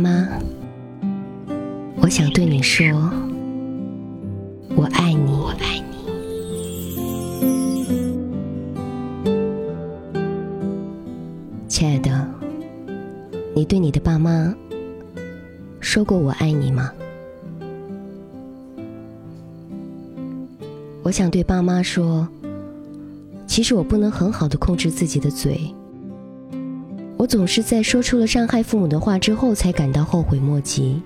妈，我想对你说，我爱你。我爱你，亲爱的，你对你的爸妈说过我爱你吗？我想对爸妈说，其实我不能很好的控制自己的嘴。总是在说出了伤害父母的话之后，才感到后悔莫及。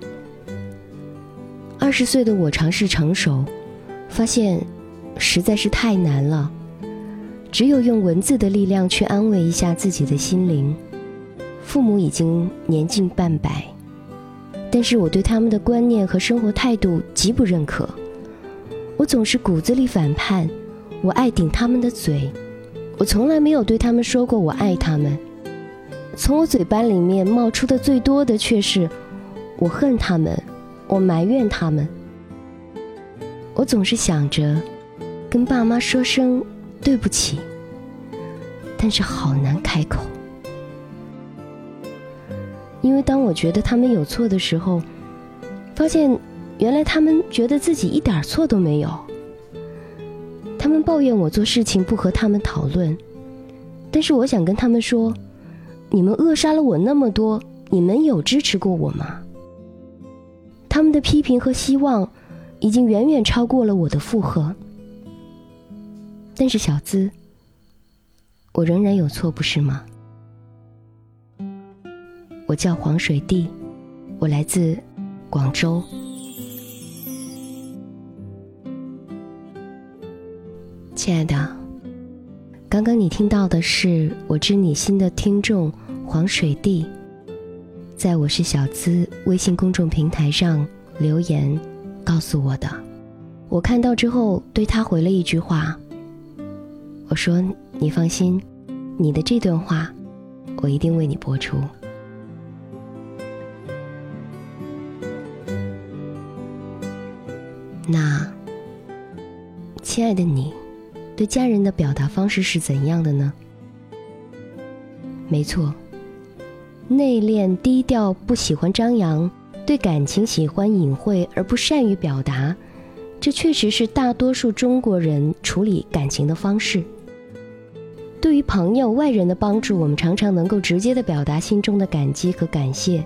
二十岁的我尝试成熟，发现实在是太难了。只有用文字的力量去安慰一下自己的心灵。父母已经年近半百，但是我对他们的观念和生活态度极不认可。我总是骨子里反叛，我爱顶他们的嘴，我从来没有对他们说过我爱他们。从我嘴巴里面冒出的最多的却是，我恨他们，我埋怨他们。我总是想着，跟爸妈说声对不起，但是好难开口，因为当我觉得他们有错的时候，发现原来他们觉得自己一点错都没有。他们抱怨我做事情不和他们讨论，但是我想跟他们说。你们扼杀了我那么多，你们有支持过我吗？他们的批评和希望，已经远远超过了我的负荷。但是小资，我仍然有错，不是吗？我叫黄水地，我来自广州。亲爱的，刚刚你听到的是我知你心的听众。黄水地，在我是小资微信公众平台上留言，告诉我的。我看到之后，对他回了一句话。我说：“你放心，你的这段话，我一定为你播出。”那，亲爱的你，对家人的表达方式是怎样的呢？没错。内敛低调，不喜欢张扬，对感情喜欢隐晦而不善于表达，这确实是大多数中国人处理感情的方式。对于朋友、外人的帮助，我们常常能够直接的表达心中的感激和感谢，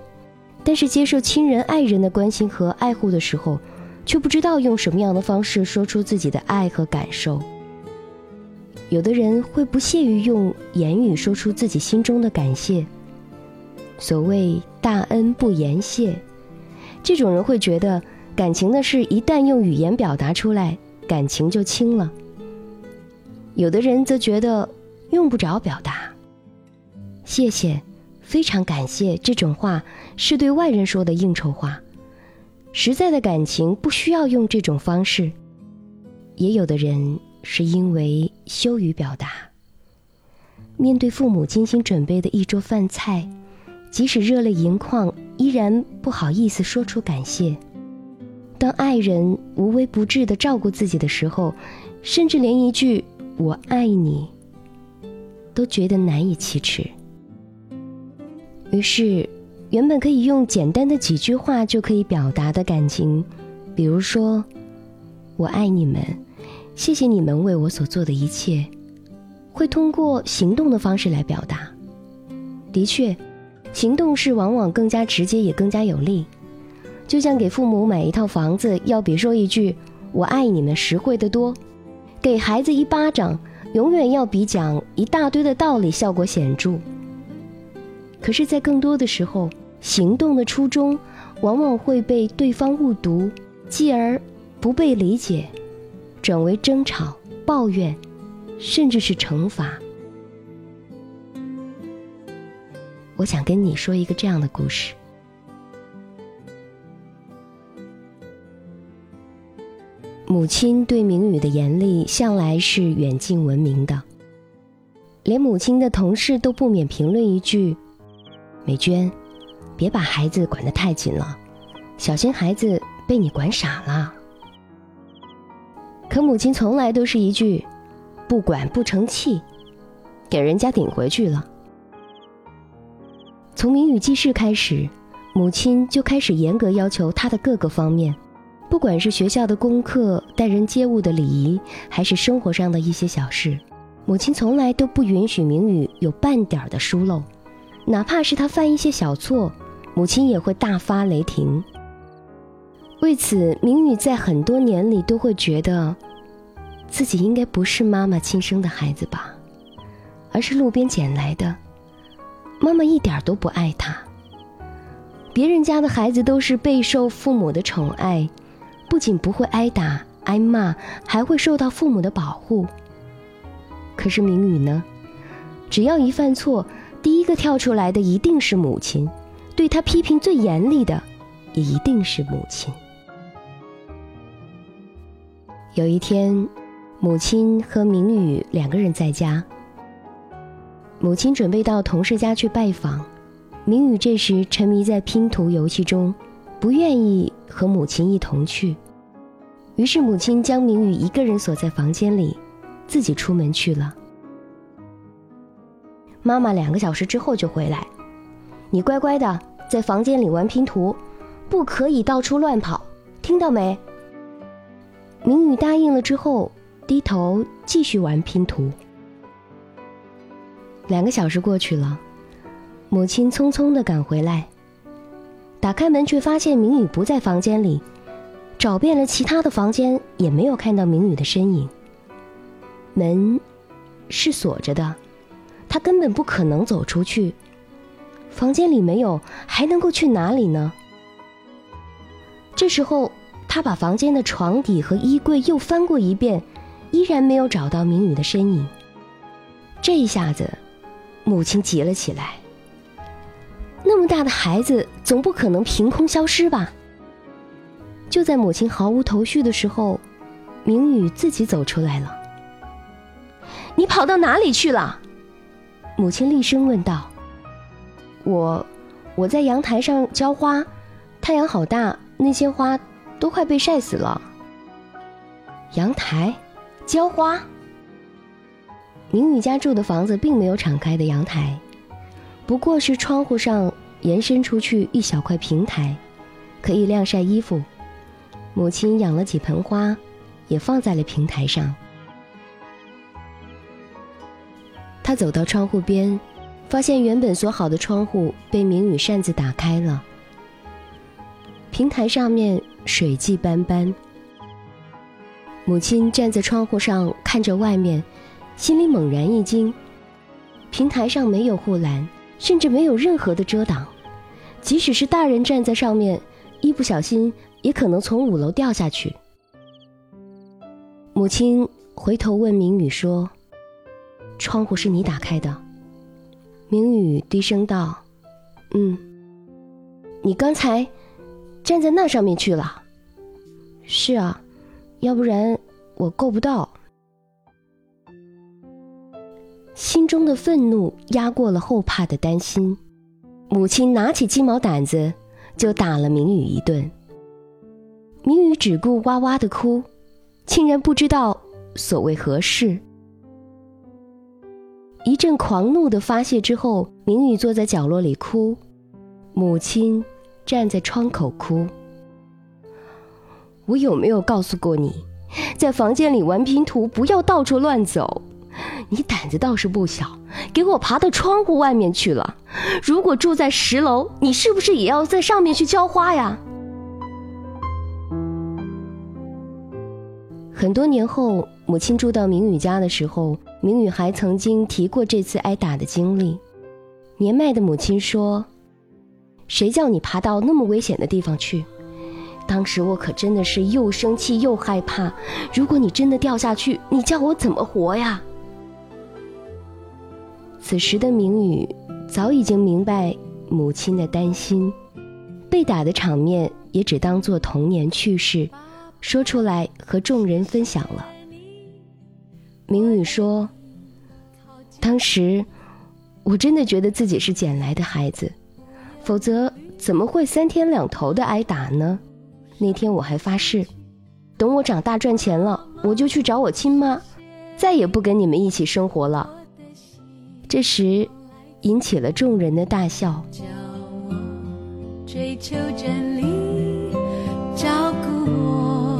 但是接受亲人、爱人的关心和爱护的时候，却不知道用什么样的方式说出自己的爱和感受。有的人会不屑于用言语说出自己心中的感谢。所谓大恩不言谢，这种人会觉得感情的事一旦用语言表达出来，感情就轻了。有的人则觉得用不着表达，谢谢，非常感谢这种话是对外人说的应酬话，实在的感情不需要用这种方式。也有的人是因为羞于表达，面对父母精心准备的一桌饭菜。即使热泪盈眶，依然不好意思说出感谢。当爱人无微不至的照顾自己的时候，甚至连一句“我爱你”都觉得难以启齿。于是，原本可以用简单的几句话就可以表达的感情，比如说“我爱你们，谢谢你们为我所做的一切”，会通过行动的方式来表达。的确。行动是往往更加直接，也更加有力。就像给父母买一套房子，要比说一句“我爱你们”实惠得多；给孩子一巴掌，永远要比讲一大堆的道理效果显著。可是，在更多的时候，行动的初衷往往会被对方误读，继而不被理解，转为争吵、抱怨，甚至是惩罚。我想跟你说一个这样的故事。母亲对明宇的严厉向来是远近闻名的，连母亲的同事都不免评论一句：“美娟，别把孩子管得太紧了，小心孩子被你管傻了。”可母亲从来都是一句：“不管不成器，给人家顶回去了。”从明宇记事开始，母亲就开始严格要求他的各个方面，不管是学校的功课、待人接物的礼仪，还是生活上的一些小事，母亲从来都不允许明宇有半点的疏漏，哪怕是他犯一些小错，母亲也会大发雷霆。为此，明宇在很多年里都会觉得，自己应该不是妈妈亲生的孩子吧，而是路边捡来的。妈妈一点都不爱他。别人家的孩子都是备受父母的宠爱，不仅不会挨打挨骂，还会受到父母的保护。可是明宇呢？只要一犯错，第一个跳出来的一定是母亲，对他批评最严厉的，也一定是母亲。有一天，母亲和明宇两个人在家。母亲准备到同事家去拜访，明宇这时沉迷在拼图游戏中，不愿意和母亲一同去。于是母亲将明宇一个人锁在房间里，自己出门去了。妈妈两个小时之后就回来，你乖乖的在房间里玩拼图，不可以到处乱跑，听到没？明宇答应了之后，低头继续玩拼图。两个小时过去了，母亲匆匆的赶回来，打开门却发现明宇不在房间里，找遍了其他的房间也没有看到明宇的身影。门是锁着的，他根本不可能走出去。房间里没有，还能够去哪里呢？这时候。他把房间的床底和衣柜又翻过一遍，依然没有找到明宇的身影。这一下子，母亲急了起来。那么大的孩子，总不可能凭空消失吧？就在母亲毫无头绪的时候，明宇自己走出来了。“你跑到哪里去了？”母亲厉声问道。“我，我在阳台上浇花，太阳好大，那些花……”都快被晒死了。阳台，浇花。明宇家住的房子并没有敞开的阳台，不过是窗户上延伸出去一小块平台，可以晾晒衣服。母亲养了几盆花，也放在了平台上。他走到窗户边，发现原本锁好的窗户被明宇擅自打开了。平台上面。水迹斑斑。母亲站在窗户上看着外面，心里猛然一惊。平台上没有护栏，甚至没有任何的遮挡，即使是大人站在上面，一不小心也可能从五楼掉下去。母亲回头问明宇说：“窗户是你打开的？”明宇低声道：“嗯。”你刚才。站在那上面去了。是啊，要不然我够不到。心中的愤怒压过了后怕的担心，母亲拿起鸡毛掸子就打了明宇一顿。明宇只顾哇哇的哭，竟然不知道所谓何事。一阵狂怒的发泄之后，明宇坐在角落里哭，母亲。站在窗口哭。我有没有告诉过你，在房间里玩拼图不要到处乱走？你胆子倒是不小，给我爬到窗户外面去了。如果住在十楼，你是不是也要在上面去浇花呀？很多年后，母亲住到明宇家的时候，明宇还曾经提过这次挨打的经历。年迈的母亲说。谁叫你爬到那么危险的地方去？当时我可真的是又生气又害怕。如果你真的掉下去，你叫我怎么活呀？此时的明宇早已经明白母亲的担心，被打的场面也只当做童年趣事，说出来和众人分享了。明宇说：“当时我真的觉得自己是捡来的孩子。”否则怎么会三天两头的挨打呢？那天我还发誓，等我长大赚钱了，我就去找我亲妈，再也不跟你们一起生活了。这时，引起了众人的大笑。追求真理，照顾我，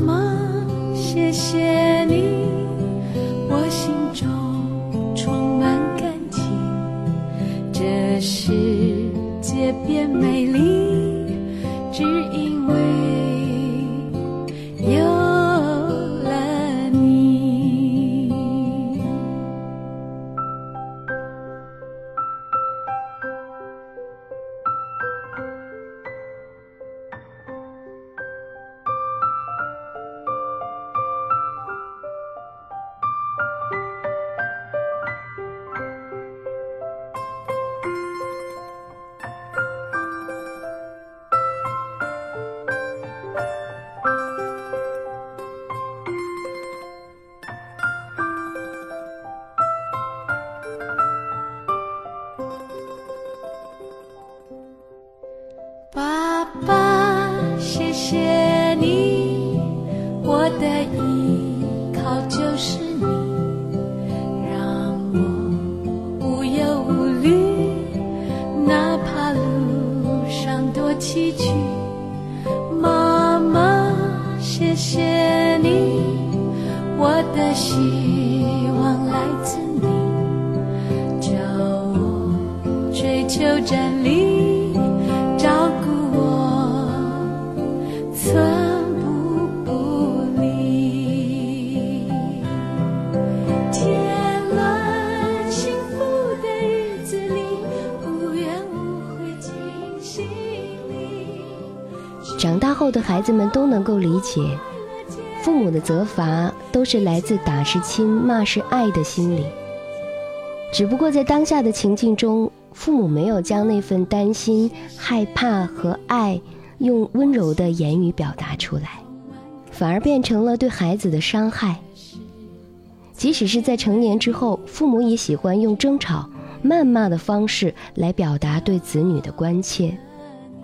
么，谢谢你，我的依靠的孩子们都能够理解，父母的责罚都是来自打是亲、骂是爱的心理。只不过在当下的情境中，父母没有将那份担心、害怕和爱用温柔的言语表达出来，反而变成了对孩子的伤害。即使是在成年之后，父母也喜欢用争吵、谩骂的方式来表达对子女的关切，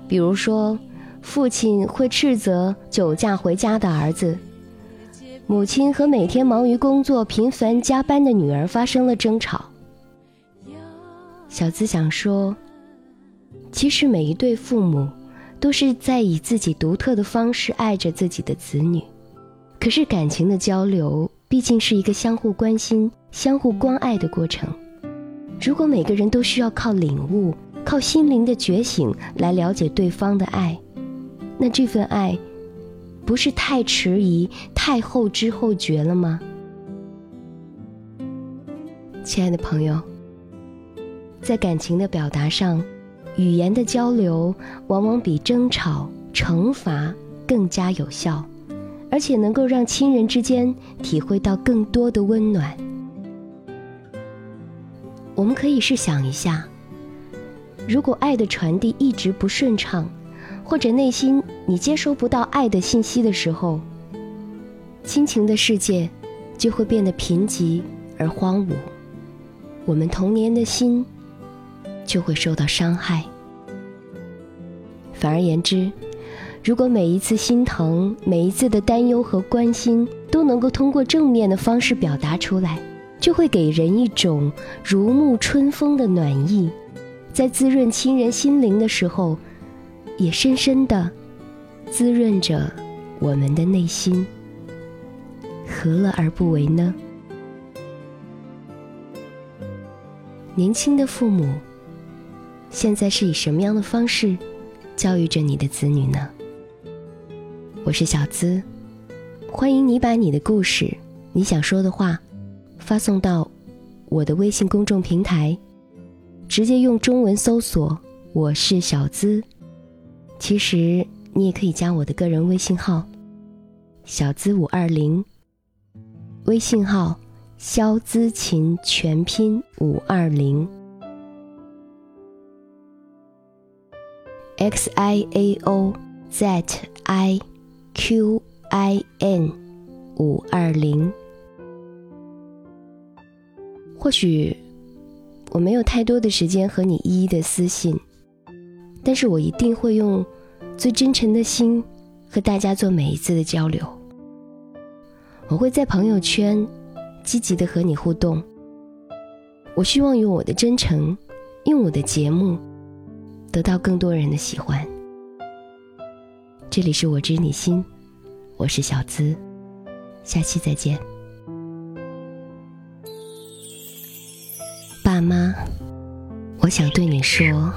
比如说。父亲会斥责酒驾回家的儿子，母亲和每天忙于工作、频繁加班的女儿发生了争吵。小资想说，其实每一对父母都是在以自己独特的方式爱着自己的子女，可是感情的交流毕竟是一个相互关心、相互关爱的过程。如果每个人都需要靠领悟、靠心灵的觉醒来了解对方的爱，那这份爱，不是太迟疑、太后知后觉了吗？亲爱的朋友，在感情的表达上，语言的交流往往比争吵、惩罚更加有效，而且能够让亲人之间体会到更多的温暖。我们可以试想一下，如果爱的传递一直不顺畅，或者内心你接收不到爱的信息的时候，亲情的世界就会变得贫瘠而荒芜，我们童年的心就会受到伤害。反而言之，如果每一次心疼、每一次的担忧和关心都能够通过正面的方式表达出来，就会给人一种如沐春风的暖意，在滋润亲人心灵的时候。也深深的滋润着我们的内心，何乐而不为呢？年轻的父母，现在是以什么样的方式教育着你的子女呢？我是小资，欢迎你把你的故事、你想说的话发送到我的微信公众平台，直接用中文搜索“我是小资”。其实你也可以加我的个人微信号“小资五二零”，微信号“肖资琴全拼五二零。”，x i a o z i q i n 五二零。或许我没有太多的时间和你一一的私信，但是我一定会用最真诚的心和大家做每一次的交流。我会在朋友圈积极的和你互动。我希望用我的真诚，用我的节目，得到更多人的喜欢。这里是我知你心，我是小资，下期再见。爸妈，我想对你说。